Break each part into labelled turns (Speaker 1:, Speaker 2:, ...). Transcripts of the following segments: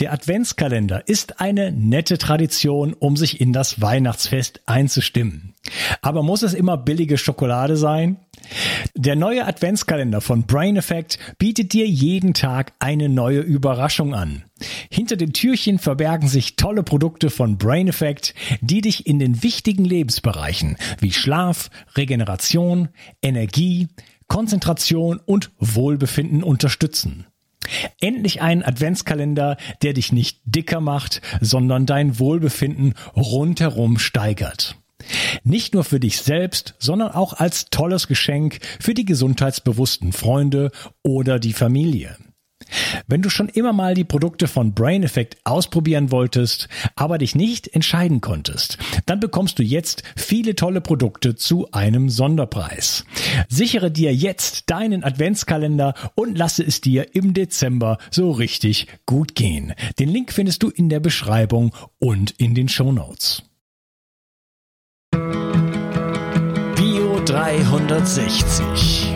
Speaker 1: Der Adventskalender ist eine nette Tradition, um sich in das Weihnachtsfest einzustimmen. Aber muss es immer billige Schokolade sein? Der neue Adventskalender von Brain Effect bietet dir jeden Tag eine neue Überraschung an. Hinter den Türchen verbergen sich tolle Produkte von Brain Effect, die dich in den wichtigen Lebensbereichen wie Schlaf, Regeneration, Energie, Konzentration und Wohlbefinden unterstützen. Endlich ein Adventskalender, der dich nicht dicker macht, sondern dein Wohlbefinden rundherum steigert. Nicht nur für dich selbst, sondern auch als tolles Geschenk für die gesundheitsbewussten Freunde oder die Familie. Wenn du schon immer mal die Produkte von Brain Effect ausprobieren wolltest, aber dich nicht entscheiden konntest, dann bekommst du jetzt viele tolle Produkte zu einem Sonderpreis. Sichere dir jetzt deinen Adventskalender und lasse es dir im Dezember so richtig gut gehen. Den Link findest du in der Beschreibung und in den Show Notes. Bio 360.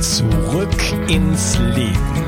Speaker 1: Zurück ins Leben.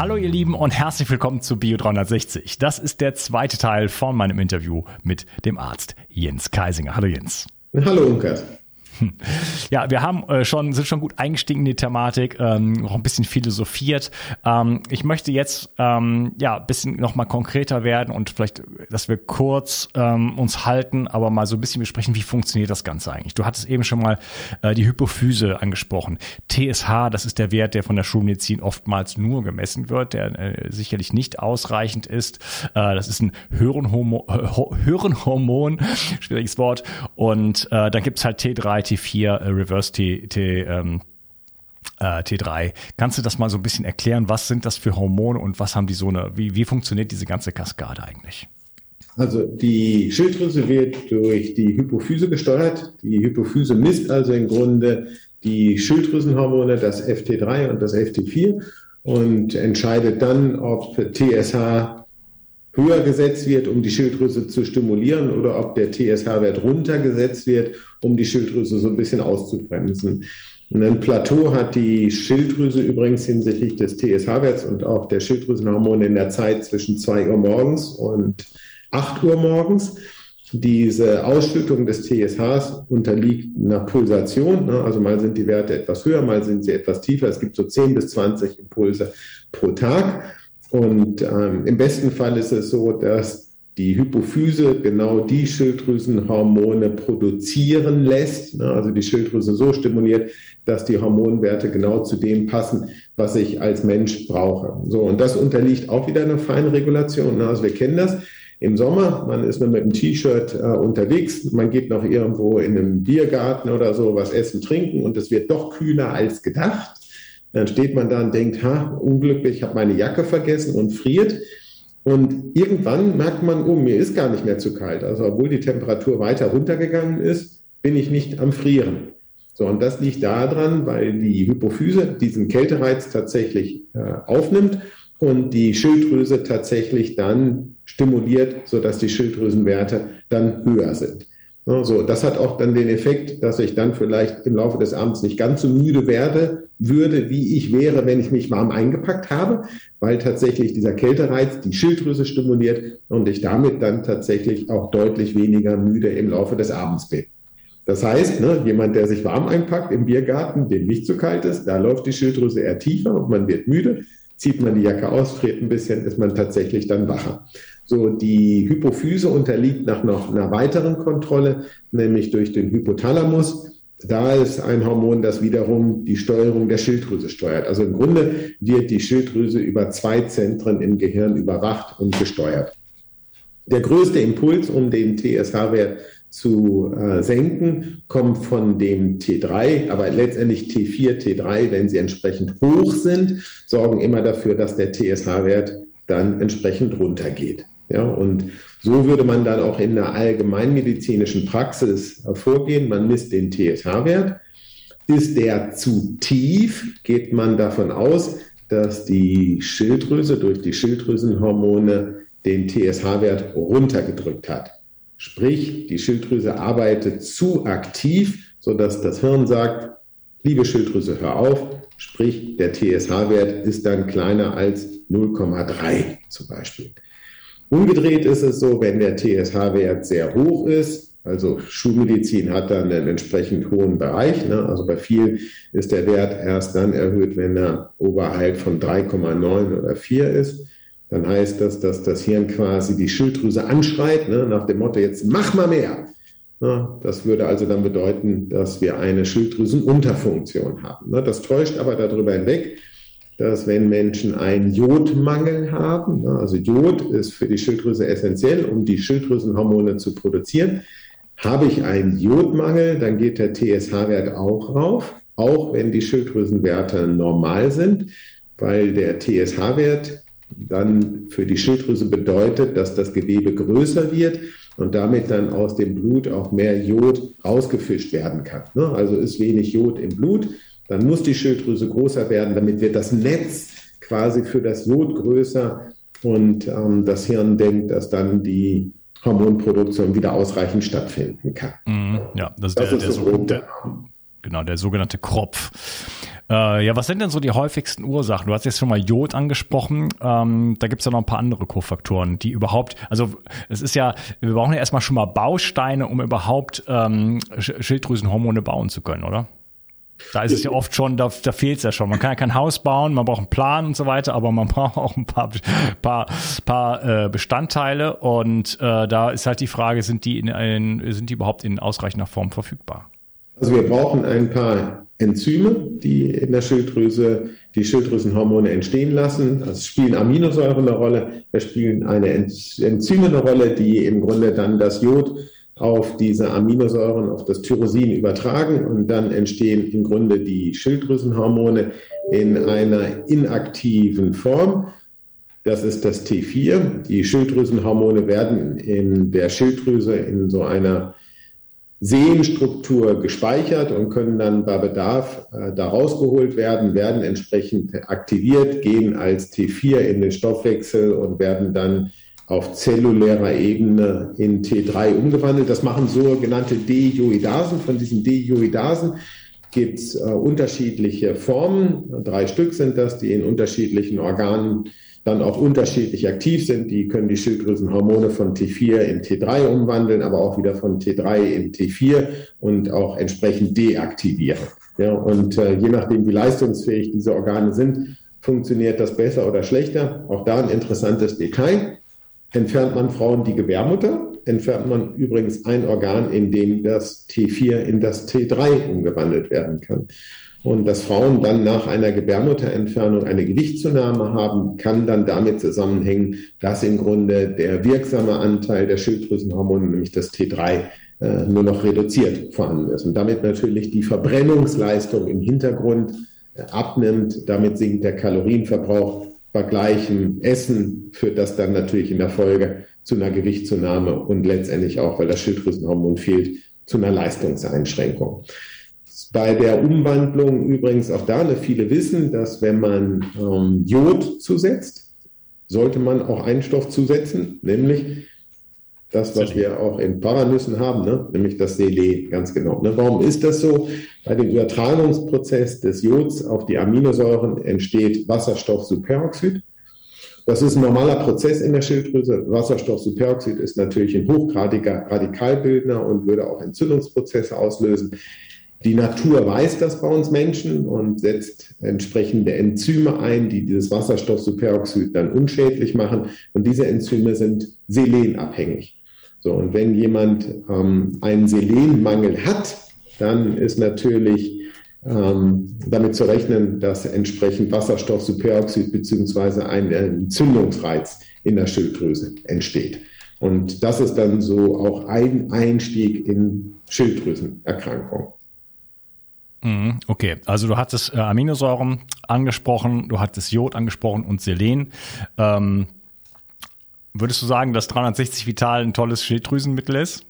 Speaker 1: Hallo ihr Lieben und herzlich willkommen zu Bio 360. Das ist der zweite Teil von meinem Interview mit dem Arzt Jens Kaisinger. Hallo Jens.
Speaker 2: Hallo Unkas.
Speaker 1: Ja, wir haben äh, schon, sind schon gut eingestiegen in die Thematik, ähm, noch ein bisschen philosophiert. Ähm, ich möchte jetzt ähm, ja ein bisschen noch mal konkreter werden und vielleicht, dass wir kurz ähm, uns halten, aber mal so ein bisschen besprechen, wie funktioniert das Ganze eigentlich. Du hattest eben schon mal äh, die Hypophyse angesprochen. TSH, das ist der Wert, der von der Schulmedizin oftmals nur gemessen wird, der äh, sicherlich nicht ausreichend ist. Äh, das ist ein Hörenhormon, Hörenhormon schwieriges Wort. Und äh, dann gibt's halt T3, T4, äh, Reverse T, T ähm, äh, T3. Kannst du das mal so ein bisschen erklären? Was sind das für Hormone und was haben die so eine, wie, wie funktioniert diese ganze Kaskade eigentlich?
Speaker 2: Also die Schilddrüse wird durch die Hypophyse gesteuert. Die Hypophyse misst also im Grunde die Schilddrüsenhormone, das FT3 und das FT4 und entscheidet dann, ob TSH höher gesetzt wird, um die Schilddrüse zu stimulieren oder ob der TSH-Wert runtergesetzt wird, um die Schilddrüse so ein bisschen auszubremsen. Und ein Plateau hat die Schilddrüse übrigens hinsichtlich des TSH-Werts und auch der Schilddrüsenhormone in der Zeit zwischen 2 Uhr morgens und 8 Uhr morgens. Diese Ausschüttung des TSHs unterliegt einer Pulsation. Ne? Also mal sind die Werte etwas höher, mal sind sie etwas tiefer. Es gibt so 10 bis 20 Impulse pro Tag. Und ähm, im besten Fall ist es so, dass die Hypophyse genau die Schilddrüsenhormone produzieren lässt, ne, also die Schilddrüse so stimuliert, dass die Hormonwerte genau zu dem passen, was ich als Mensch brauche. So, und das unterliegt auch wieder einer feinen Regulation. Ne, also wir kennen das. Im Sommer, man ist nur mit einem T-Shirt äh, unterwegs, man geht noch irgendwo in einem Biergarten oder so was essen, trinken und es wird doch kühler als gedacht. Dann steht man da und denkt, ha, unglücklich, ich habe meine Jacke vergessen und friert. Und irgendwann merkt man, oh, mir ist gar nicht mehr zu kalt. Also obwohl die Temperatur weiter runtergegangen ist, bin ich nicht am Frieren. So, und das liegt daran, weil die Hypophyse diesen Kältereiz tatsächlich äh, aufnimmt und die Schilddrüse tatsächlich dann stimuliert, sodass die Schilddrüsenwerte dann höher sind. So, das hat auch dann den Effekt, dass ich dann vielleicht im Laufe des Abends nicht ganz so müde werde, würde, wie ich wäre, wenn ich mich warm eingepackt habe, weil tatsächlich dieser Kältereiz die Schilddrüse stimuliert und ich damit dann tatsächlich auch deutlich weniger müde im Laufe des Abends bin. Das heißt, ne, jemand, der sich warm einpackt im Biergarten, dem nicht zu kalt ist, da läuft die Schilddrüse eher tiefer und man wird müde. Zieht man die Jacke aus, friert ein bisschen, ist man tatsächlich dann wacher. So, die Hypophyse unterliegt nach noch einer weiteren Kontrolle, nämlich durch den Hypothalamus. Da ist ein Hormon, das wiederum die Steuerung der Schilddrüse steuert. Also im Grunde wird die Schilddrüse über zwei Zentren im Gehirn überwacht und gesteuert. Der größte Impuls, um den TSH-Wert zu äh, senken, kommt von dem T3, aber letztendlich T4, T3, wenn sie entsprechend hoch sind, sorgen immer dafür, dass der TSH-Wert dann entsprechend runtergeht. Ja, und so würde man dann auch in der allgemeinmedizinischen Praxis vorgehen. Man misst den TSH-Wert. Ist der zu tief, geht man davon aus, dass die Schilddrüse durch die Schilddrüsenhormone den TSH-Wert runtergedrückt hat. Sprich, die Schilddrüse arbeitet zu aktiv, sodass das Hirn sagt, liebe Schilddrüse, hör auf. Sprich, der TSH-Wert ist dann kleiner als 0,3 zum Beispiel. Umgedreht ist es so, wenn der TSH-Wert sehr hoch ist, also Schulmedizin hat dann einen entsprechend hohen Bereich. Ne? Also bei vielen ist der Wert erst dann erhöht, wenn er oberhalb von 3,9 oder 4 ist. Dann heißt das, dass das Hirn quasi die Schilddrüse anschreit, ne? nach dem Motto, jetzt mach mal mehr. Ja, das würde also dann bedeuten, dass wir eine Schilddrüsenunterfunktion haben. Ne? Das täuscht aber darüber hinweg, dass wenn Menschen einen Jodmangel haben, ne? also Jod ist für die Schilddrüse essentiell, um die Schilddrüsenhormone zu produzieren, habe ich einen Jodmangel, dann geht der TSH-Wert auch rauf, auch wenn die Schilddrüsenwerte normal sind, weil der TSH-Wert dann für die Schilddrüse bedeutet, dass das Gewebe größer wird und damit dann aus dem Blut auch mehr Jod rausgefischt werden kann. Ne? Also ist wenig Jod im Blut, dann muss die Schilddrüse größer werden, damit wird das Netz quasi für das Jod größer und ähm, das Hirn denkt, dass dann die Hormonproduktion wieder ausreichend stattfinden kann.
Speaker 1: Mhm, ja, das, das ist der, der, so der, genau, der sogenannte Kropf. Äh, ja, was sind denn so die häufigsten Ursachen? Du hast jetzt schon mal Jod angesprochen. Ähm, da gibt es ja noch ein paar andere Kofaktoren, die überhaupt, also es ist ja, wir brauchen ja erstmal schon mal Bausteine, um überhaupt ähm, Schilddrüsenhormone bauen zu können, oder? Da ist es ja oft schon, da, da fehlt es ja schon. Man kann ja kein Haus bauen, man braucht einen Plan und so weiter, aber man braucht auch ein paar, paar, paar äh, Bestandteile und äh, da ist halt die Frage, sind die, in, in, sind die überhaupt in ausreichender Form verfügbar?
Speaker 2: Also wir brauchen ein paar Enzyme, die in der Schilddrüse die Schilddrüsenhormone entstehen lassen. Also spielen Aminosäuren eine Rolle, da spielen eine Enzyme eine Rolle, die im Grunde dann das Jod auf diese Aminosäuren, auf das Tyrosin übertragen und dann entstehen im Grunde die Schilddrüsenhormone in einer inaktiven Form. Das ist das T4. Die Schilddrüsenhormone werden in der Schilddrüse in so einer Sehenstruktur gespeichert und können dann bei Bedarf äh, da rausgeholt werden, werden entsprechend aktiviert, gehen als T4 in den Stoffwechsel und werden dann auf zellulärer Ebene in T3 umgewandelt. Das machen sogenannte Deioidasen. Von diesen Deioidasen gibt es äh, unterschiedliche Formen. Drei Stück sind das, die in unterschiedlichen Organen dann auch unterschiedlich aktiv sind. Die können die Schilddrüsenhormone von T4 in T3 umwandeln, aber auch wieder von T3 in T4 und auch entsprechend deaktivieren. Ja, und äh, je nachdem, wie leistungsfähig diese Organe sind, funktioniert das besser oder schlechter. Auch da ein interessantes Detail. Entfernt man Frauen die Gebärmutter, entfernt man übrigens ein Organ, in dem das T4 in das T3 umgewandelt werden kann. Und dass Frauen dann nach einer Gebärmutterentfernung eine Gewichtszunahme haben, kann dann damit zusammenhängen, dass im Grunde der wirksame Anteil der Schilddrüsenhormone, nämlich das T3, äh, nur noch reduziert vorhanden ist. Und damit natürlich die Verbrennungsleistung im Hintergrund äh, abnimmt. Damit sinkt der Kalorienverbrauch bei gleichem Essen führt das dann natürlich in der Folge zu einer Gewichtszunahme und letztendlich auch, weil das Schilddrüsenhormon fehlt, zu einer Leistungseinschränkung. Bei der Umwandlung übrigens auch da, ne, viele wissen, dass wenn man ähm, Jod zusetzt, sollte man auch einen Stoff zusetzen, nämlich das, was wir auch in Paranüssen haben, ne? nämlich das Selen, ganz genau. Ne? Warum ist das so? Bei dem Übertragungsprozess des Jods auf die Aminosäuren entsteht Wasserstoffsuperoxid. Das ist ein normaler Prozess in der Schilddrüse. Wasserstoffsuperoxid ist natürlich ein hochgradiger Radikalbildner und würde auch Entzündungsprozesse auslösen. Die Natur weiß das bei uns Menschen und setzt entsprechende Enzyme ein, die dieses Wasserstoffsuperoxid dann unschädlich machen. Und diese Enzyme sind selenabhängig. So, und wenn jemand ähm, einen Selenmangel hat, dann ist natürlich ähm, damit zu rechnen, dass entsprechend Wasserstoffsuperoxid beziehungsweise ein Entzündungsreiz in der Schilddrüse entsteht. Und das ist dann so auch ein Einstieg in Schilddrüsenerkrankungen.
Speaker 1: Mhm, okay, also du hattest äh, Aminosäuren angesprochen, du hattest Jod angesprochen und Selen. Ähm, Würdest du sagen, dass 360 Vital ein tolles Schilddrüsenmittel ist?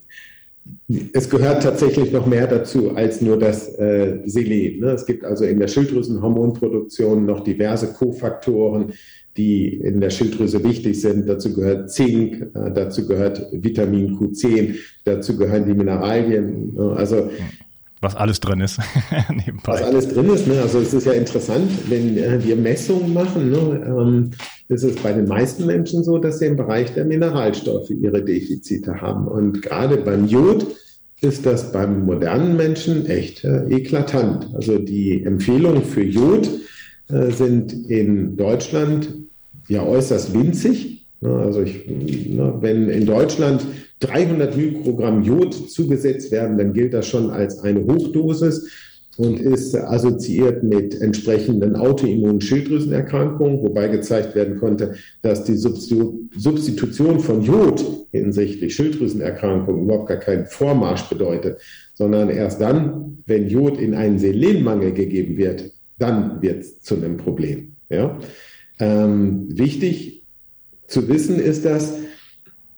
Speaker 2: Es gehört tatsächlich noch mehr dazu als nur das äh, Selen. Ne? Es gibt also in der Schilddrüsenhormonproduktion noch diverse Kofaktoren, die in der Schilddrüse wichtig sind. Dazu gehört Zink, äh, dazu gehört Vitamin Q10, dazu gehören die Mineralien. Ne? Also
Speaker 1: was alles drin ist.
Speaker 2: was alles drin ist. Ne? Also es ist ja interessant, wenn äh, wir Messungen machen, ne? ähm, ist es bei den meisten Menschen so, dass sie im Bereich der Mineralstoffe ihre Defizite haben. Und gerade beim Jod ist das beim modernen Menschen echt äh, eklatant. Also die Empfehlungen für Jod äh, sind in Deutschland ja äußerst winzig. Ne? Also ich, ne, wenn in Deutschland 300 Mikrogramm Jod zugesetzt werden, dann gilt das schon als eine Hochdosis und ist assoziiert mit entsprechenden autoimmunen Schilddrüsenerkrankungen, wobei gezeigt werden konnte, dass die Substitution von Jod hinsichtlich Schilddrüsenerkrankungen überhaupt gar keinen Vormarsch bedeutet, sondern erst dann, wenn Jod in einen Selenmangel gegeben wird, dann wird es zu einem Problem. Ja? Ähm, wichtig zu wissen ist das,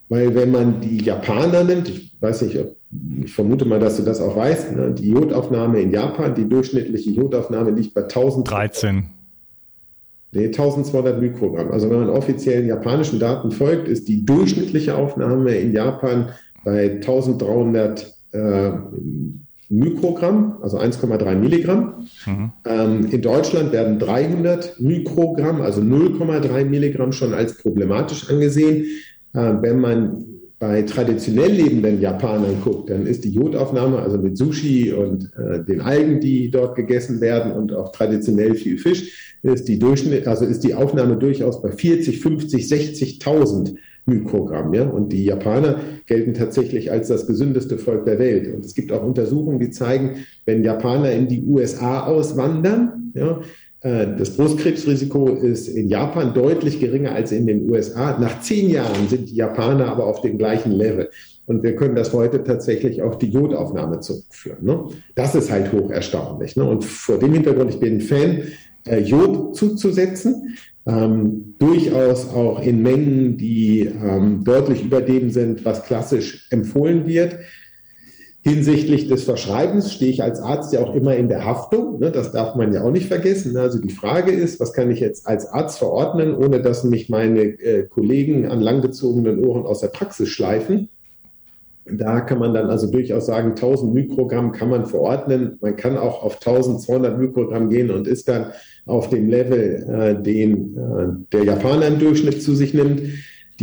Speaker 2: weil wenn man die Japaner nimmt, ich weiß nicht, ich vermute mal, dass du das auch weißt, ne, die Jodaufnahme in Japan, die durchschnittliche Jodaufnahme liegt bei
Speaker 1: 1013.
Speaker 2: Nee, 1200 Mikrogramm. Also wenn man offiziellen japanischen Daten folgt, ist die durchschnittliche Aufnahme in Japan bei 1300 äh, Mikrogramm, also 1,3 Milligramm. Mhm. Ähm, in Deutschland werden 300 Mikrogramm, also 0,3 Milligramm schon als problematisch angesehen. Äh, wenn man bei traditionell lebenden Japanern guckt, dann ist die Jodaufnahme, also mit Sushi und äh, den Algen, die dort gegessen werden und auch traditionell viel Fisch, ist die Durchschnitt, also ist die Aufnahme durchaus bei 40, 50, 60.000 Mikrogramm. Ja? Und die Japaner gelten tatsächlich als das gesündeste Volk der Welt. Und es gibt auch Untersuchungen, die zeigen, wenn Japaner in die USA auswandern, ja, das Brustkrebsrisiko ist in Japan deutlich geringer als in den USA. Nach zehn Jahren sind die Japaner aber auf dem gleichen Level. Und wir können das heute tatsächlich auf die Jodaufnahme zurückführen. Ne? Das ist halt hoch erstaunlich. Ne? Und vor dem Hintergrund, ich bin ein Fan, äh, Jod zuzusetzen, ähm, durchaus auch in Mengen, die ähm, deutlich über dem sind, was klassisch empfohlen wird. Hinsichtlich des Verschreibens stehe ich als Arzt ja auch immer in der Haftung. Ne? Das darf man ja auch nicht vergessen. Also die Frage ist, was kann ich jetzt als Arzt verordnen, ohne dass mich meine äh, Kollegen an langgezogenen Ohren aus der Praxis schleifen? Da kann man dann also durchaus sagen, 1000 Mikrogramm kann man verordnen. Man kann auch auf 1200 Mikrogramm gehen und ist dann auf dem Level, äh, den äh, der Japaner im Durchschnitt zu sich nimmt.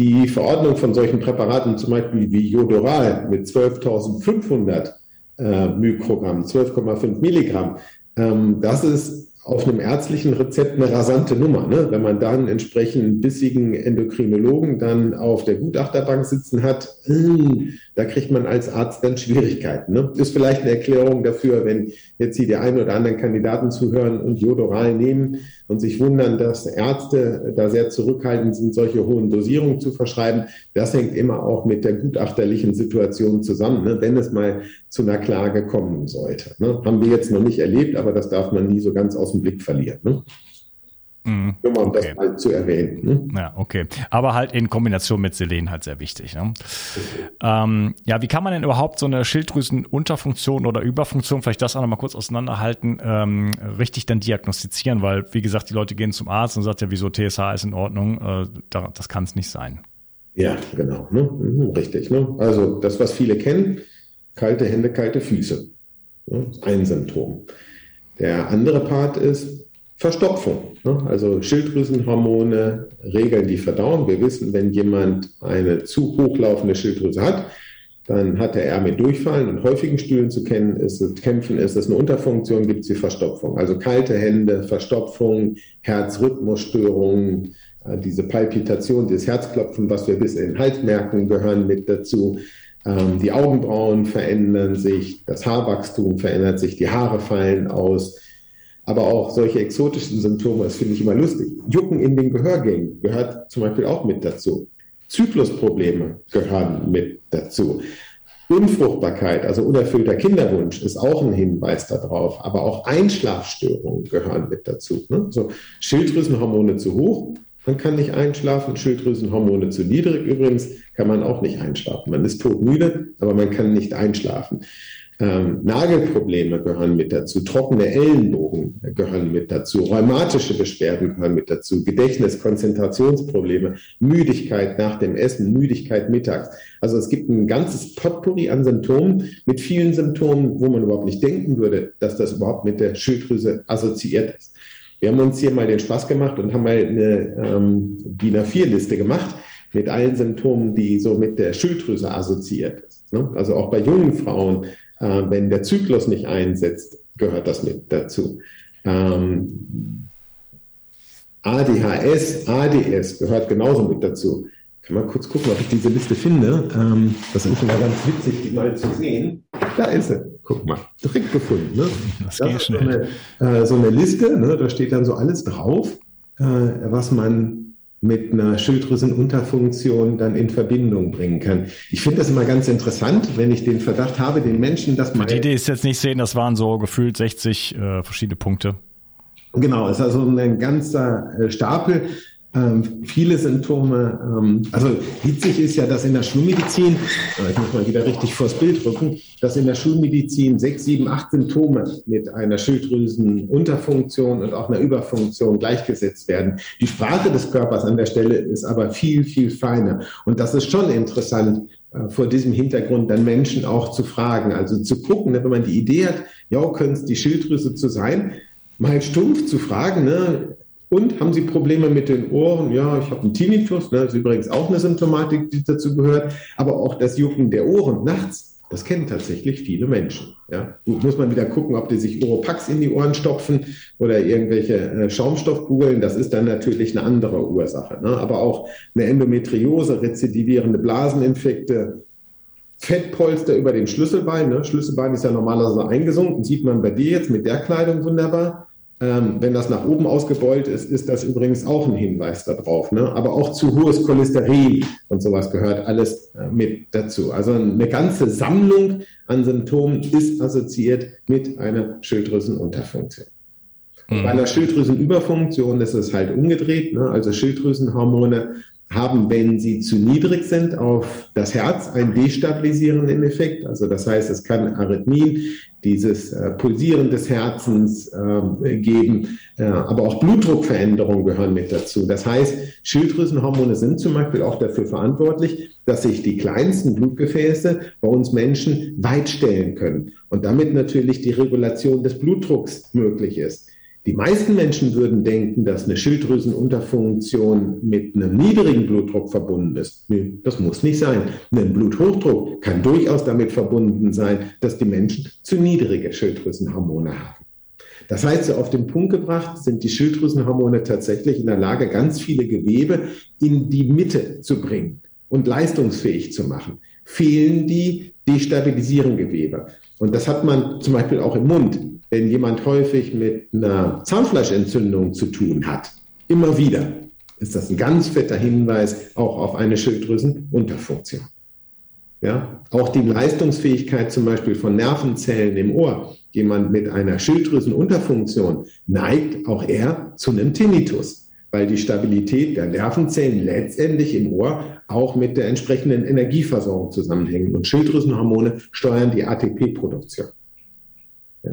Speaker 2: Die Verordnung von solchen Präparaten, zum Beispiel wie Jodoral mit 12.500 äh, Mikrogramm, 12,5 Milligramm, ähm, das ist auf einem ärztlichen Rezept eine rasante Nummer. Ne? Wenn man dann entsprechend bissigen Endokrinologen dann auf der Gutachterbank sitzen hat, hm, da kriegt man als Arzt dann Schwierigkeiten. Ne? Ist vielleicht eine Erklärung dafür, wenn jetzt hier die einen oder anderen Kandidaten zuhören und Jodoral nehmen und sich wundern, dass Ärzte da sehr zurückhaltend sind, solche hohen Dosierungen zu verschreiben. Das hängt immer auch mit der gutachterlichen Situation zusammen, ne? wenn es mal zu einer Klage kommen sollte. Ne? Haben wir jetzt noch nicht erlebt, aber das darf man nie so ganz aus dem Blick verlieren. Ne?
Speaker 1: Mhm. Nur mal um okay. das mal zu erwähnen. Ne? Ja, okay. Aber halt in Kombination mit Selen halt sehr wichtig. Ne? Ähm, ja, wie kann man denn überhaupt so eine Schilddrüsenunterfunktion oder Überfunktion, vielleicht das auch nochmal kurz auseinanderhalten, ähm, richtig dann diagnostizieren? Weil, wie gesagt, die Leute gehen zum Arzt und sagt ja, wieso TSH ist in Ordnung. Äh, das kann es nicht sein.
Speaker 2: Ja, genau. Ne? Mhm, richtig. Ne? Also das, was viele kennen, kalte Hände, kalte Füße. Ne? Ein Symptom. Der andere Part ist Verstopfung. Ne? Also Schilddrüsenhormone regeln die Verdauung. Wir wissen, wenn jemand eine zu hochlaufende Schilddrüse hat, dann hat er eher mit Durchfallen und häufigen Stühlen zu ist kämpfen, ist es eine Unterfunktion, gibt es die Verstopfung. Also kalte Hände, Verstopfung, Herzrhythmusstörungen, äh, diese Palpitation, dieses Herzklopfen, was wir bis in den Hals merken, gehören mit dazu. Ähm, die Augenbrauen verändern sich, das Haarwachstum verändert sich, die Haare fallen aus aber auch solche exotischen Symptome, das finde ich immer lustig. Jucken in den Gehörgängen gehört zum Beispiel auch mit dazu. Zyklusprobleme gehören mit dazu. Unfruchtbarkeit, also unerfüllter Kinderwunsch, ist auch ein Hinweis darauf. Aber auch Einschlafstörungen gehören mit dazu. Ne? So Schilddrüsenhormone zu hoch man kann nicht einschlafen. Schilddrüsenhormone zu niedrig übrigens kann man auch nicht einschlafen. Man ist todmüde, aber man kann nicht einschlafen. Ähm, Nagelprobleme gehören mit dazu, trockene Ellenbogen gehören mit dazu, rheumatische Beschwerden gehören mit dazu, Gedächtnis, Konzentrationsprobleme, Müdigkeit nach dem Essen, Müdigkeit mittags. Also es gibt ein ganzes Potpourri an Symptomen mit vielen Symptomen, wo man überhaupt nicht denken würde, dass das überhaupt mit der Schilddrüse assoziiert ist. Wir haben uns hier mal den Spaß gemacht und haben mal eine ähm, DIN A4-Liste gemacht mit allen Symptomen, die so mit der Schilddrüse assoziiert ist. Ne? Also auch bei jungen Frauen äh, wenn der Zyklus nicht einsetzt, gehört das mit dazu. Ähm, ADHS, ADS gehört genauso mit dazu. Kann man kurz gucken, ob ich diese Liste finde. Ähm, das ist immer ganz witzig, die mal zu sehen. Da ist sie. Guck mal, direkt gefunden. Ne? Das, das ist so eine, äh, so eine, Liste, ne? da steht dann so alles drauf, äh, was man mit einer Schilddrüsenunterfunktion dann in Verbindung bringen kann. Ich finde das immer ganz interessant, wenn ich den Verdacht habe, den Menschen das
Speaker 1: mal. Die Idee ist jetzt nicht sehen, das waren so gefühlt 60 äh, verschiedene Punkte.
Speaker 2: Genau, es ist also ein ganzer äh, Stapel ähm, viele Symptome. Ähm, also witzig ist ja, dass in der Schulmedizin, äh, ich muss mal wieder richtig vors Bild rücken, dass in der Schulmedizin sechs, sieben, acht Symptome mit einer Schilddrüsenunterfunktion und auch einer Überfunktion gleichgesetzt werden. Die Sprache des Körpers an der Stelle ist aber viel, viel feiner. Und das ist schon interessant, äh, vor diesem Hintergrund dann Menschen auch zu fragen, also zu gucken, ne, wenn man die Idee hat, ja, könnte es die Schilddrüse zu sein, mal stumpf zu fragen, ne, und haben Sie Probleme mit den Ohren? Ja, ich habe einen Tinnitus, ne, das ist übrigens auch eine Symptomatik, die dazu gehört. Aber auch das Jucken der Ohren nachts, das kennen tatsächlich viele Menschen. Ja. Muss man wieder gucken, ob die sich Oropax in die Ohren stopfen oder irgendwelche äh, Schaumstoffkugeln. Das ist dann natürlich eine andere Ursache. Ne? Aber auch eine Endometriose, rezidivierende Blaseninfekte, Fettpolster über dem Schlüsselbein. Ne? Schlüsselbein ist ja normalerweise eingesunken, sieht man bei dir jetzt mit der Kleidung wunderbar. Ähm, wenn das nach oben ausgebeult ist, ist das übrigens auch ein Hinweis darauf. Ne? Aber auch zu hohes Cholesterin und sowas gehört alles äh, mit dazu. Also eine ganze Sammlung an Symptomen ist assoziiert mit einer Schilddrüsenunterfunktion. Mhm. Bei einer Schilddrüsenüberfunktion ist es halt umgedreht. Ne? Also Schilddrüsenhormone haben, wenn sie zu niedrig sind, auf das Herz einen destabilisierenden Effekt. Also das heißt, es kann Arrhythmien, dieses äh, Pulsieren des Herzens äh, geben, äh, aber auch Blutdruckveränderungen gehören mit dazu. Das heißt, Schilddrüsenhormone sind zum Beispiel auch dafür verantwortlich, dass sich die kleinsten Blutgefäße bei uns Menschen weitstellen können und damit natürlich die Regulation des Blutdrucks möglich ist. Die meisten Menschen würden denken, dass eine Schilddrüsenunterfunktion mit einem niedrigen Blutdruck verbunden ist. Nee, das muss nicht sein. Ein Bluthochdruck kann durchaus damit verbunden sein, dass die Menschen zu niedrige Schilddrüsenhormone haben. Das heißt, so auf den Punkt gebracht sind die Schilddrüsenhormone tatsächlich in der Lage, ganz viele Gewebe in die Mitte zu bringen und leistungsfähig zu machen. Fehlen die, destabilisieren Gewebe. Und das hat man zum Beispiel auch im Mund wenn jemand häufig mit einer Zahnfleischentzündung zu tun hat, immer wieder, ist das ein ganz fetter Hinweis auch auf eine Schilddrüsenunterfunktion. Ja, auch die Leistungsfähigkeit zum Beispiel von Nervenzellen im Ohr. Jemand mit einer Schilddrüsenunterfunktion neigt auch eher zu einem Tinnitus, weil die Stabilität der Nervenzellen letztendlich im Ohr auch mit der entsprechenden Energieversorgung zusammenhängen. Und Schilddrüsenhormone steuern die ATP-Produktion.
Speaker 1: Ja.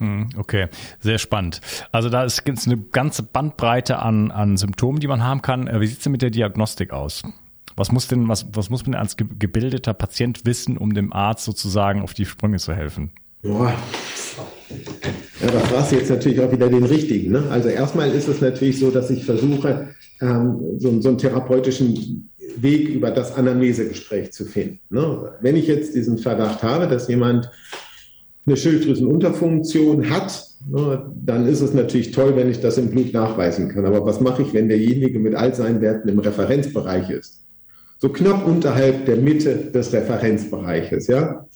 Speaker 1: Hm, okay, sehr spannend. Also da ist eine ganze Bandbreite an, an Symptomen, die man haben kann. Äh, wie sieht es denn mit der Diagnostik aus? Was muss denn, was, was muss man als gebildeter Patient wissen, um dem Arzt sozusagen auf die Sprünge zu helfen?
Speaker 2: Boah. Ja, da fragst du jetzt natürlich auch wieder den richtigen. Ne? Also erstmal ist es natürlich so, dass ich versuche, ähm, so, so einen therapeutischen Weg über das Anamnesegespräch zu finden. Ne? Wenn ich jetzt diesen Verdacht habe, dass jemand eine Schilddrüsenunterfunktion hat, ne, dann ist es natürlich toll, wenn ich das im Blut nachweisen kann. Aber was mache ich, wenn derjenige mit all seinen Werten im Referenzbereich ist? So knapp unterhalb der Mitte des Referenzbereiches, ja?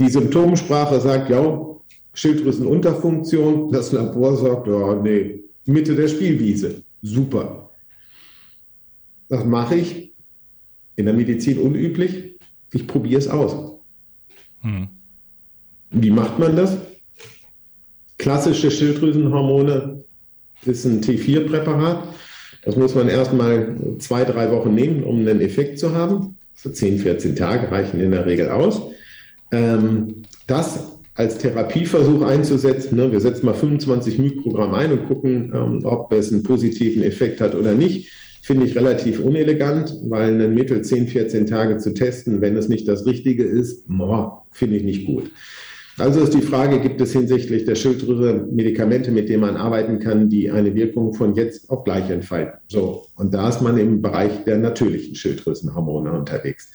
Speaker 2: Die Symptomsprache sagt, ja, Schilddrüsenunterfunktion, das Labor sagt, ja, nee, Mitte der Spielwiese. Super. Was mache ich? In der Medizin unüblich. Ich probiere es aus. Hm. Wie macht man das? Klassische Schilddrüsenhormone ist ein T4-Präparat. Das muss man erstmal zwei, drei Wochen nehmen, um einen Effekt zu haben. So 10, 14 Tage reichen in der Regel aus. Ähm, das als Therapieversuch einzusetzen. Ne? Wir setzen mal 25 Mikrogramm ein und gucken, ähm, ob es einen positiven Effekt hat oder nicht. Finde ich relativ unelegant, weil ein Mittel 10, 14 Tage zu testen, wenn es nicht das Richtige ist, finde ich nicht gut. Also ist die Frage, gibt es hinsichtlich der Schilddrüse Medikamente, mit denen man arbeiten kann, die eine Wirkung von jetzt auf gleich entfalten? So, und da ist man im Bereich der natürlichen Schilddrüsenhormone unterwegs.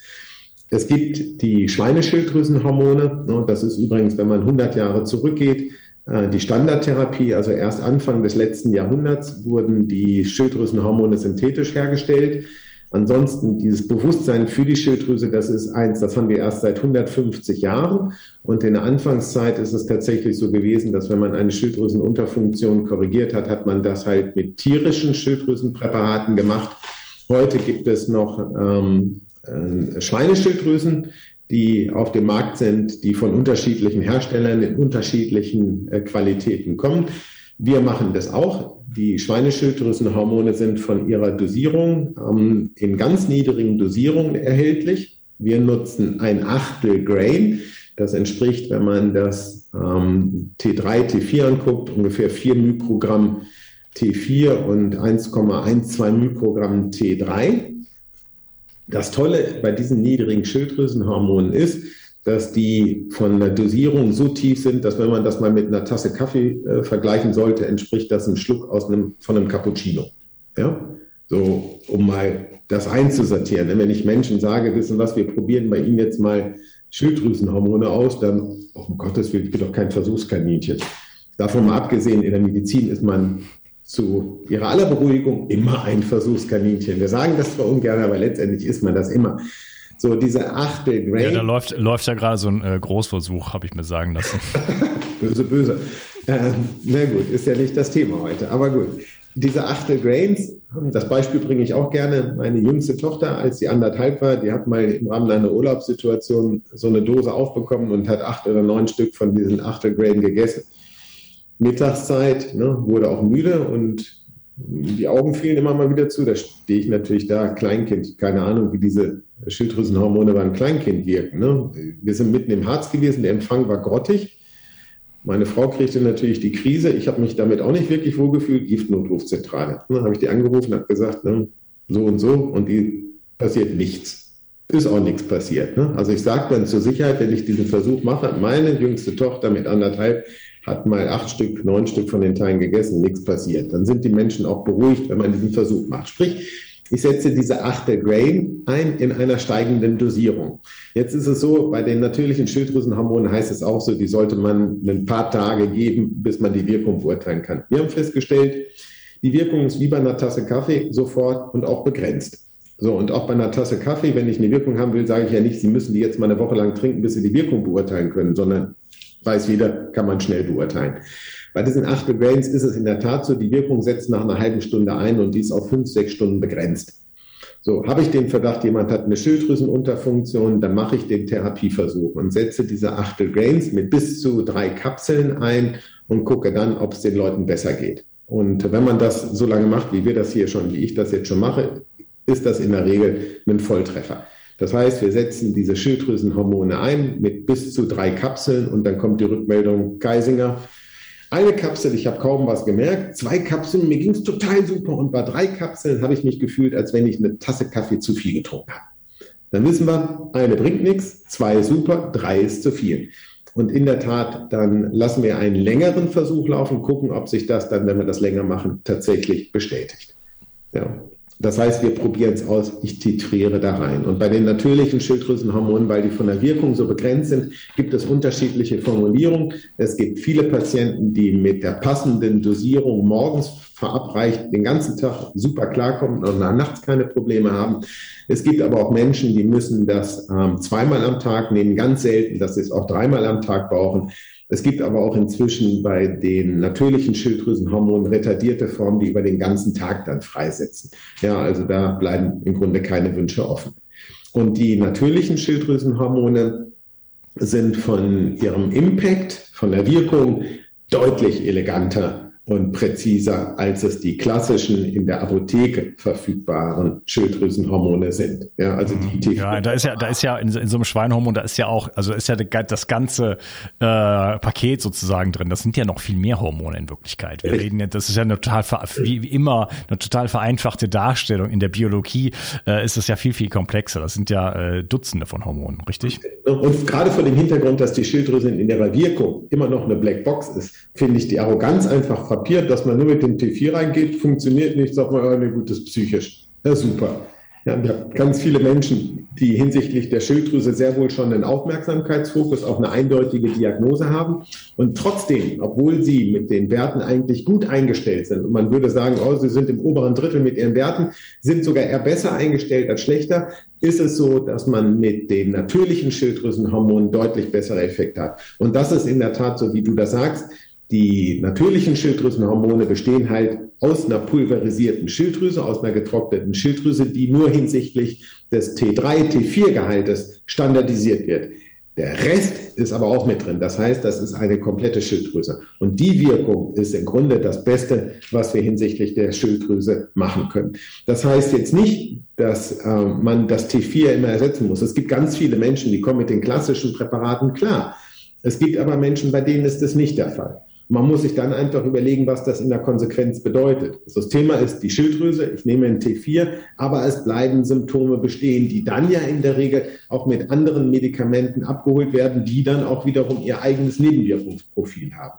Speaker 2: Es gibt die Schweineschilddrüsenhormone. Ne, das ist übrigens, wenn man 100 Jahre zurückgeht, äh, die Standardtherapie. Also erst Anfang des letzten Jahrhunderts wurden die Schilddrüsenhormone synthetisch hergestellt. Ansonsten dieses Bewusstsein für die Schilddrüse, das ist eins, das haben wir erst seit 150 Jahren. Und in der Anfangszeit ist es tatsächlich so gewesen, dass wenn man eine Schilddrüsenunterfunktion korrigiert hat, hat man das halt mit tierischen Schilddrüsenpräparaten gemacht. Heute gibt es noch ähm, äh, Schweineschilddrüsen, die auf dem Markt sind, die von unterschiedlichen Herstellern in unterschiedlichen äh, Qualitäten kommen. Wir machen das auch. Die Schweineschilddrüsenhormone sind von ihrer Dosierung ähm, in ganz niedrigen Dosierungen erhältlich. Wir nutzen ein Achtel Grain. Das entspricht, wenn man das ähm, T3, T4 anguckt, ungefähr 4 Mikrogramm T4 und 1,12 Mikrogramm T3. Das Tolle bei diesen niedrigen Schilddrüsenhormonen ist, dass die von der Dosierung so tief sind, dass wenn man das mal mit einer Tasse Kaffee äh, vergleichen sollte, entspricht das ein Schluck aus einem, von einem Cappuccino. Ja? So, um mal das einzusortieren. Wenn ich Menschen sage, wissen was, wir probieren bei Ihnen jetzt mal Schilddrüsenhormone aus, dann, oh, um Gottes Willen, ich bin doch kein Versuchskaninchen. Davon mal abgesehen, in der Medizin ist man zu ihrer aller Beruhigung immer ein Versuchskaninchen. Wir sagen das zwar ungern, aber letztendlich ist man das immer. So diese Achtel
Speaker 1: Grain. Ja, da läuft, läuft ja gerade so ein äh, Großversuch, habe ich mir sagen lassen.
Speaker 2: böse, böse. Ähm, na gut, ist ja nicht das Thema heute, aber gut. Diese Achtel Grains, das Beispiel bringe ich auch gerne. Meine jüngste Tochter, als sie anderthalb war, die hat mal im Rahmen einer Urlaubssituation so eine Dose aufbekommen und hat acht oder neun Stück von diesen Achtel Grain gegessen. Mittagszeit, ne, wurde auch müde und die Augen fielen immer mal wieder zu. Da stehe ich natürlich da, Kleinkind, keine Ahnung, wie diese Schilddrüsenhormone beim Kleinkind wirken. Ne? Wir sind mitten im Harz gewesen, der Empfang war grottig. Meine Frau kriegte natürlich die Krise. Ich habe mich damit auch nicht wirklich wohlgefühlt. Giftnotrufzentrale. Ne, habe ich die angerufen, habe gesagt, ne, so und so und die passiert nichts. Ist auch nichts passiert. Ne? Also ich sage dann zur Sicherheit, wenn ich diesen Versuch mache, meine jüngste Tochter mit anderthalb hat mal acht Stück, neun Stück von den Teilen gegessen, nichts passiert. Dann sind die Menschen auch beruhigt, wenn man diesen Versuch macht. Sprich, ich setze diese achte Grain ein in einer steigenden Dosierung. Jetzt ist es so, bei den natürlichen Schilddrüsenhormonen heißt es auch so, die sollte man ein paar Tage geben, bis man die Wirkung beurteilen kann. Wir haben festgestellt, die Wirkung ist wie bei einer Tasse Kaffee sofort und auch begrenzt. So, und auch bei einer Tasse Kaffee, wenn ich eine Wirkung haben will, sage ich ja nicht, Sie müssen die jetzt mal eine Woche lang trinken, bis Sie die Wirkung beurteilen können, sondern weiß jeder, kann man schnell beurteilen. Bei diesen Achtel Grains ist es in der Tat so, die Wirkung setzt nach einer halben Stunde ein und die ist auf fünf, sechs Stunden begrenzt. So, habe ich den Verdacht, jemand hat eine Schilddrüsenunterfunktion, dann mache ich den Therapieversuch und setze diese Achtel Grains mit bis zu drei Kapseln ein und gucke dann, ob es den Leuten besser geht. Und wenn man das so lange macht, wie wir das hier schon, wie ich das jetzt schon mache, ist das in der Regel ein Volltreffer. Das heißt, wir setzen diese Schilddrüsenhormone ein mit bis zu drei Kapseln und dann kommt die Rückmeldung Geisinger. Eine Kapsel, ich habe kaum was gemerkt. Zwei Kapseln, mir ging es total super. Und bei drei Kapseln habe ich mich gefühlt, als wenn ich eine Tasse Kaffee zu viel getrunken habe. Dann wissen wir, eine bringt nichts, zwei super, drei ist zu viel. Und in der Tat, dann lassen wir einen längeren Versuch laufen, gucken, ob sich das dann, wenn wir das länger machen, tatsächlich bestätigt. Ja. Das heißt, wir probieren es aus, ich titriere da rein. Und bei den natürlichen Schilddrüsenhormonen, weil die von der Wirkung so begrenzt sind, gibt es unterschiedliche Formulierungen. Es gibt viele Patienten, die mit der passenden Dosierung morgens verabreicht den ganzen Tag super klarkommen und nachts keine Probleme haben. Es gibt aber auch Menschen, die müssen das ähm, zweimal am Tag nehmen, ganz selten, dass sie es auch dreimal am Tag brauchen. Es gibt aber auch inzwischen bei den natürlichen Schilddrüsenhormonen retardierte Formen, die über den ganzen Tag dann freisetzen. Ja, also da bleiben im Grunde keine Wünsche offen. Und die natürlichen Schilddrüsenhormone sind von ihrem Impact, von der Wirkung deutlich eleganter und präziser, als es die klassischen in der Apotheke verfügbaren Schilddrüsenhormone sind.
Speaker 1: Ja, also die, die ja, da ist ja, da ist ja in, in so einem Schweinhormon, da ist ja auch, also ist ja das ganze äh, Paket sozusagen drin. Das sind ja noch viel mehr Hormone in Wirklichkeit. Wir reden ja, das ist ja eine total wie immer eine total vereinfachte Darstellung. In der Biologie äh, ist es ja viel viel komplexer. Das sind ja äh, Dutzende von Hormonen, richtig?
Speaker 2: Und gerade vor dem Hintergrund, dass die Schilddrüse in ihrer Wirkung immer noch eine Blackbox ist, finde ich die Arroganz einfach kapiert, dass man nur mit dem T4 reingeht, funktioniert nicht, sagt man, oh, nee, gut, das ist psychisch. Ja, super. Ja, wir haben ganz viele Menschen, die hinsichtlich der Schilddrüse sehr wohl schon einen Aufmerksamkeitsfokus auf eine eindeutige Diagnose haben. Und trotzdem, obwohl sie mit den Werten eigentlich gut eingestellt sind, und man würde sagen, oh, sie sind im oberen Drittel mit ihren Werten, sind sogar eher besser eingestellt als schlechter, ist es so, dass man mit den natürlichen Schilddrüsenhormonen deutlich bessere Effekte hat. Und das ist in der Tat so, wie du das sagst. Die natürlichen Schilddrüsenhormone bestehen halt aus einer pulverisierten Schilddrüse, aus einer getrockneten Schilddrüse, die nur hinsichtlich des T3, T4-Gehaltes standardisiert wird. Der Rest ist aber auch mit drin. Das heißt, das ist eine komplette Schilddrüse. Und die Wirkung ist im Grunde das Beste, was wir hinsichtlich der Schilddrüse machen können. Das heißt jetzt nicht, dass äh, man das T4 immer ersetzen muss. Es gibt ganz viele Menschen, die kommen mit den klassischen Präparaten klar. Es gibt aber Menschen, bei denen ist das nicht der Fall. Man muss sich dann einfach überlegen, was das in der Konsequenz bedeutet. Also das Thema ist die Schilddrüse. Ich nehme ein T4, aber es bleiben Symptome bestehen, die dann ja in der Regel auch mit anderen Medikamenten abgeholt werden, die dann auch wiederum ihr eigenes Nebenwirkungsprofil haben.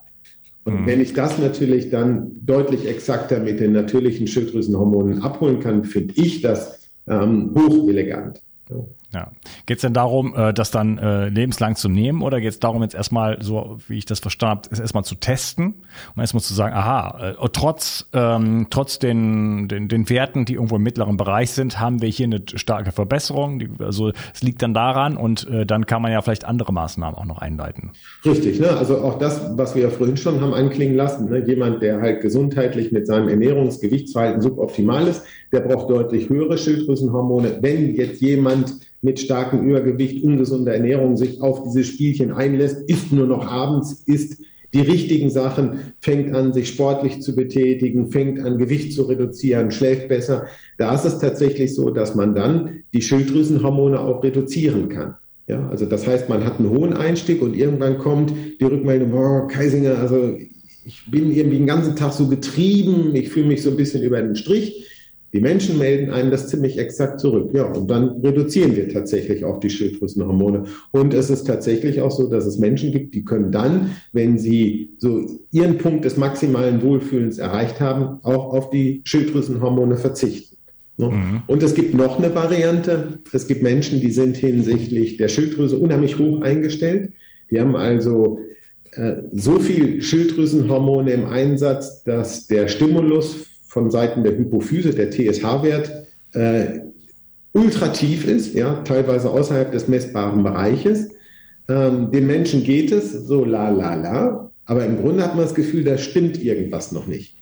Speaker 2: Und mhm. wenn ich das natürlich dann deutlich exakter mit den natürlichen Schilddrüsenhormonen abholen kann, finde ich das ähm, hochelegant.
Speaker 1: Ja. Ja. Geht es denn darum, äh, das dann äh, lebenslang zu nehmen oder geht es darum, jetzt erstmal, so wie ich das verstanden habe, erstmal zu testen und erstmal zu sagen, aha, äh, trotz, ähm, trotz den, den, den Werten, die irgendwo im mittleren Bereich sind, haben wir hier eine starke Verbesserung. Also es liegt dann daran und äh, dann kann man ja vielleicht andere Maßnahmen auch noch einleiten.
Speaker 2: Richtig, ne? also auch das, was wir ja vorhin schon haben anklingen lassen, ne? jemand, der halt gesundheitlich mit seinem Ernährungsgewichtsverhalten suboptimal ist, der braucht deutlich höhere Schilddrüsenhormone. Wenn jetzt jemand mit starkem Übergewicht, ungesunder Ernährung sich auf diese Spielchen einlässt, isst nur noch abends, isst die richtigen Sachen, fängt an, sich sportlich zu betätigen, fängt an, Gewicht zu reduzieren, schläft besser. Da ist es tatsächlich so, dass man dann die Schilddrüsenhormone auch reduzieren kann. Ja, also das heißt, man hat einen hohen Einstieg und irgendwann kommt die Rückmeldung, oh, Kaisinger, also ich bin irgendwie den ganzen Tag so getrieben, ich fühle mich so ein bisschen über den Strich. Die Menschen melden einen das ziemlich exakt zurück. Ja, und dann reduzieren wir tatsächlich auch die Schilddrüsenhormone. Und es ist tatsächlich auch so, dass es Menschen gibt, die können dann, wenn sie so ihren Punkt des maximalen Wohlfühlens erreicht haben, auch auf die Schilddrüsenhormone verzichten. Ne? Mhm. Und es gibt noch eine Variante. Es gibt Menschen, die sind hinsichtlich der Schilddrüse unheimlich hoch eingestellt. Die haben also äh, so viel Schilddrüsenhormone im Einsatz, dass der Stimulus von Seiten der Hypophyse, der TSH-Wert, äh, ultra tief ist, ja, teilweise außerhalb des messbaren Bereiches. Ähm, den Menschen geht es so la la la, aber im Grunde hat man das Gefühl, da stimmt irgendwas noch nicht.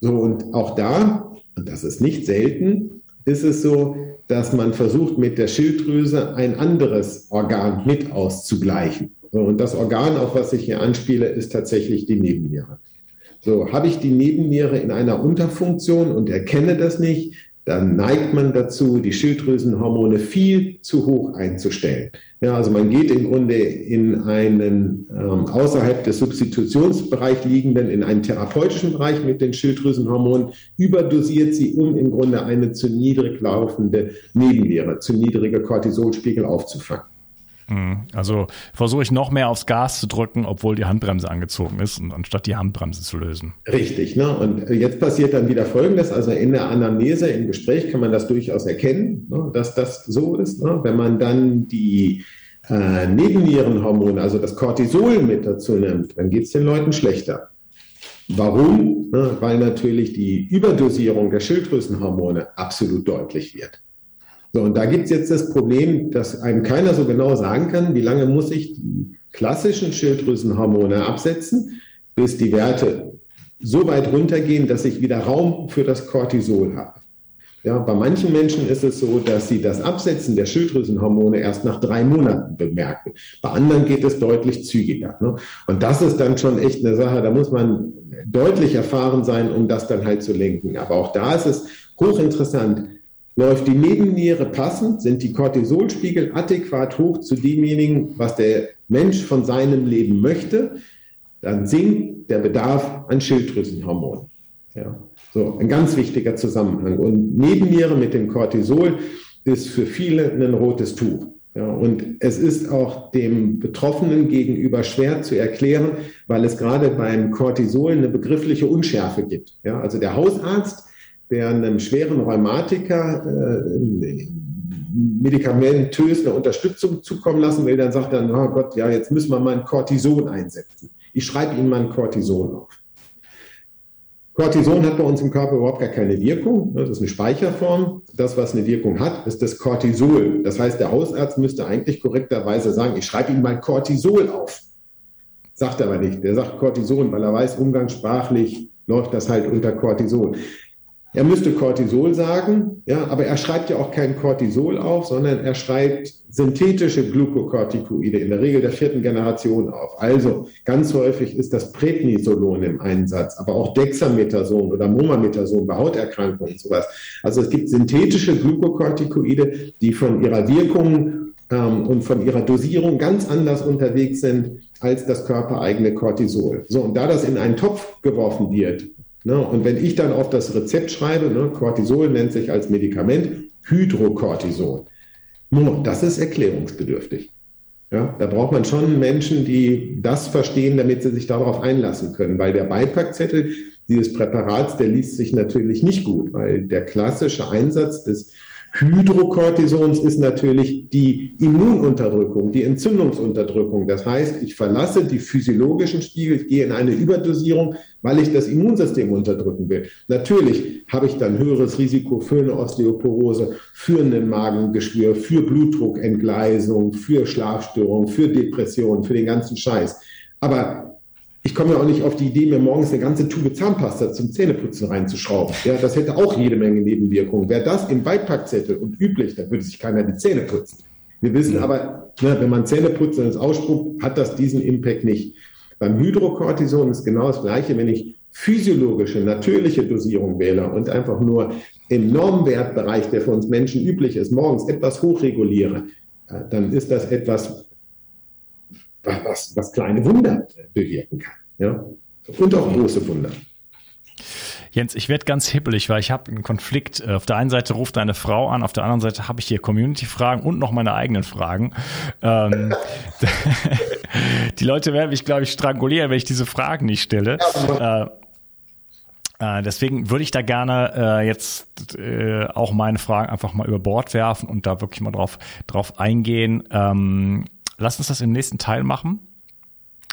Speaker 2: So, und auch da, und das ist nicht selten, ist es so, dass man versucht, mit der Schilddrüse ein anderes Organ mit auszugleichen. Und das Organ, auf was ich hier anspiele, ist tatsächlich die Nebenniere. So, habe ich die Nebenniere in einer Unterfunktion und erkenne das nicht, dann neigt man dazu, die Schilddrüsenhormone viel zu hoch einzustellen. Ja, also man geht im Grunde in einen ähm, außerhalb des Substitutionsbereich liegenden, in einen therapeutischen Bereich mit den Schilddrüsenhormonen, überdosiert sie, um im Grunde eine zu niedrig laufende Nebenniere, zu niedrige Cortisolspiegel aufzufangen.
Speaker 1: Mhm. Also versuche ich noch mehr aufs Gas zu drücken, obwohl die Handbremse angezogen ist, anstatt die Handbremse zu lösen.
Speaker 2: Richtig. Ne? Und jetzt passiert dann wieder Folgendes. Also in der Anamnese, im Gespräch kann man das durchaus erkennen, ne? dass das so ist. Ne? Wenn man dann die äh, Nebennierenhormone, also das Cortisol mit dazu nimmt, dann geht es den Leuten schlechter. Warum? Ne? Weil natürlich die Überdosierung der Schilddrüsenhormone absolut deutlich wird. So, und da gibt es jetzt das Problem, dass einem keiner so genau sagen kann, wie lange muss ich die klassischen Schilddrüsenhormone absetzen, bis die Werte so weit runtergehen, dass ich wieder Raum für das Cortisol habe. Ja, bei manchen Menschen ist es so, dass sie das Absetzen der Schilddrüsenhormone erst nach drei Monaten bemerken. Bei anderen geht es deutlich zügiger. Ne? Und das ist dann schon echt eine Sache, da muss man deutlich erfahren sein, um das dann halt zu lenken. Aber auch da ist es hochinteressant. Läuft die Nebenniere passend, sind die Cortisolspiegel adäquat hoch zu demjenigen, was der Mensch von seinem Leben möchte, dann sinkt der Bedarf an Schilddrüsenhormonen. Ja. So, ein ganz wichtiger Zusammenhang. Und Nebenniere mit dem Cortisol ist für viele ein rotes Tuch. Ja, und es ist auch dem Betroffenen gegenüber schwer zu erklären, weil es gerade beim Cortisol eine begriffliche Unschärfe gibt. Ja, also der Hausarzt, der einem schweren Rheumatiker äh, medikamentös eine Unterstützung zukommen lassen will, dann sagt er, oh Gott, ja, jetzt müssen wir mal ein Cortison einsetzen. Ich schreibe Ihnen mal ein Cortison auf. Cortison hat bei uns im Körper überhaupt gar keine Wirkung. Das ist eine Speicherform. Das, was eine Wirkung hat, ist das Cortisol. Das heißt, der Hausarzt müsste eigentlich korrekterweise sagen, ich schreibe Ihnen mal Cortisol auf. Sagt er aber nicht. Der sagt Cortison, weil er weiß, umgangssprachlich läuft das halt unter Cortisol. Er müsste Cortisol sagen, ja, aber er schreibt ja auch kein Cortisol auf, sondern er schreibt synthetische Glukokortikoide in der Regel der vierten Generation auf. Also ganz häufig ist das Prednisolon im Einsatz, aber auch Dexamethason oder Momamethason bei Hauterkrankungen und sowas. Also es gibt synthetische Glukokortikoide, die von ihrer Wirkung ähm, und von ihrer Dosierung ganz anders unterwegs sind als das körpereigene Cortisol. So, und da das in einen Topf geworfen wird, Ne? Und wenn ich dann auf das Rezept schreibe, ne, Cortisol nennt sich als Medikament Hydrocortison. Nur, das ist erklärungsbedürftig. Ja, da braucht man schon Menschen, die das verstehen, damit sie sich darauf einlassen können, weil der Beipackzettel dieses Präparats, der liest sich natürlich nicht gut, weil der klassische Einsatz des Hydrocortisons ist natürlich die Immununterdrückung, die Entzündungsunterdrückung. Das heißt, ich verlasse die physiologischen Spiegel, ich gehe in eine Überdosierung, weil ich das Immunsystem unterdrücken will. Natürlich habe ich dann höheres Risiko für eine Osteoporose, für einen Magengeschwür, für Blutdruckentgleisung, für Schlafstörungen, für Depressionen, für den ganzen Scheiß. Aber ich komme ja auch nicht auf die Idee, mir morgens eine ganze Tube Zahnpasta zum Zähneputzen reinzuschrauben. Ja, das hätte auch jede Menge Nebenwirkungen. Wäre das im Beipackzettel und üblich, dann würde sich keiner die Zähne putzen. Wir wissen ja. aber, ne, wenn man Zähne putzt und es ausspuckt, hat das diesen Impact nicht. Beim Hydrocortison ist genau das Gleiche. Wenn ich physiologische, natürliche Dosierung wähle und einfach nur im Normwertbereich, der für uns Menschen üblich ist, morgens etwas hochreguliere, äh, dann ist das etwas, was, was kleine Wunder bewirken kann. Ja? Und auch große Wunder.
Speaker 1: Jens, ich werde ganz hippelig, weil ich habe einen Konflikt. Äh, auf der einen Seite ruft deine Frau an, auf der anderen Seite habe ich hier Community-Fragen und noch meine eigenen Fragen. Ähm, die Leute werden mich, glaube ich, strangulieren, wenn ich diese Fragen nicht stelle. Äh, äh, deswegen würde ich da gerne äh, jetzt äh, auch meine Fragen einfach mal über Bord werfen und da wirklich mal drauf, drauf eingehen. Ähm, lass uns das im nächsten Teil machen.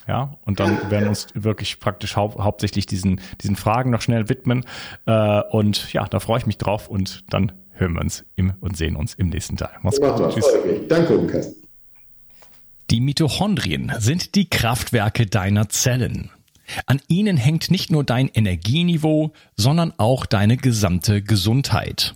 Speaker 1: Ja, und dann werden wir uns wirklich praktisch hau hauptsächlich diesen, diesen Fragen noch schnell widmen. Äh, und ja, da freue ich mich drauf und dann hören wir uns im, und sehen uns im nächsten Teil.
Speaker 2: Mach's gut. Tschüss. Danke, Lukas.
Speaker 1: Die Mitochondrien sind die Kraftwerke deiner Zellen. An ihnen hängt nicht nur dein Energieniveau, sondern auch deine gesamte Gesundheit.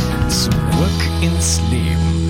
Speaker 1: Zurück ins Leben.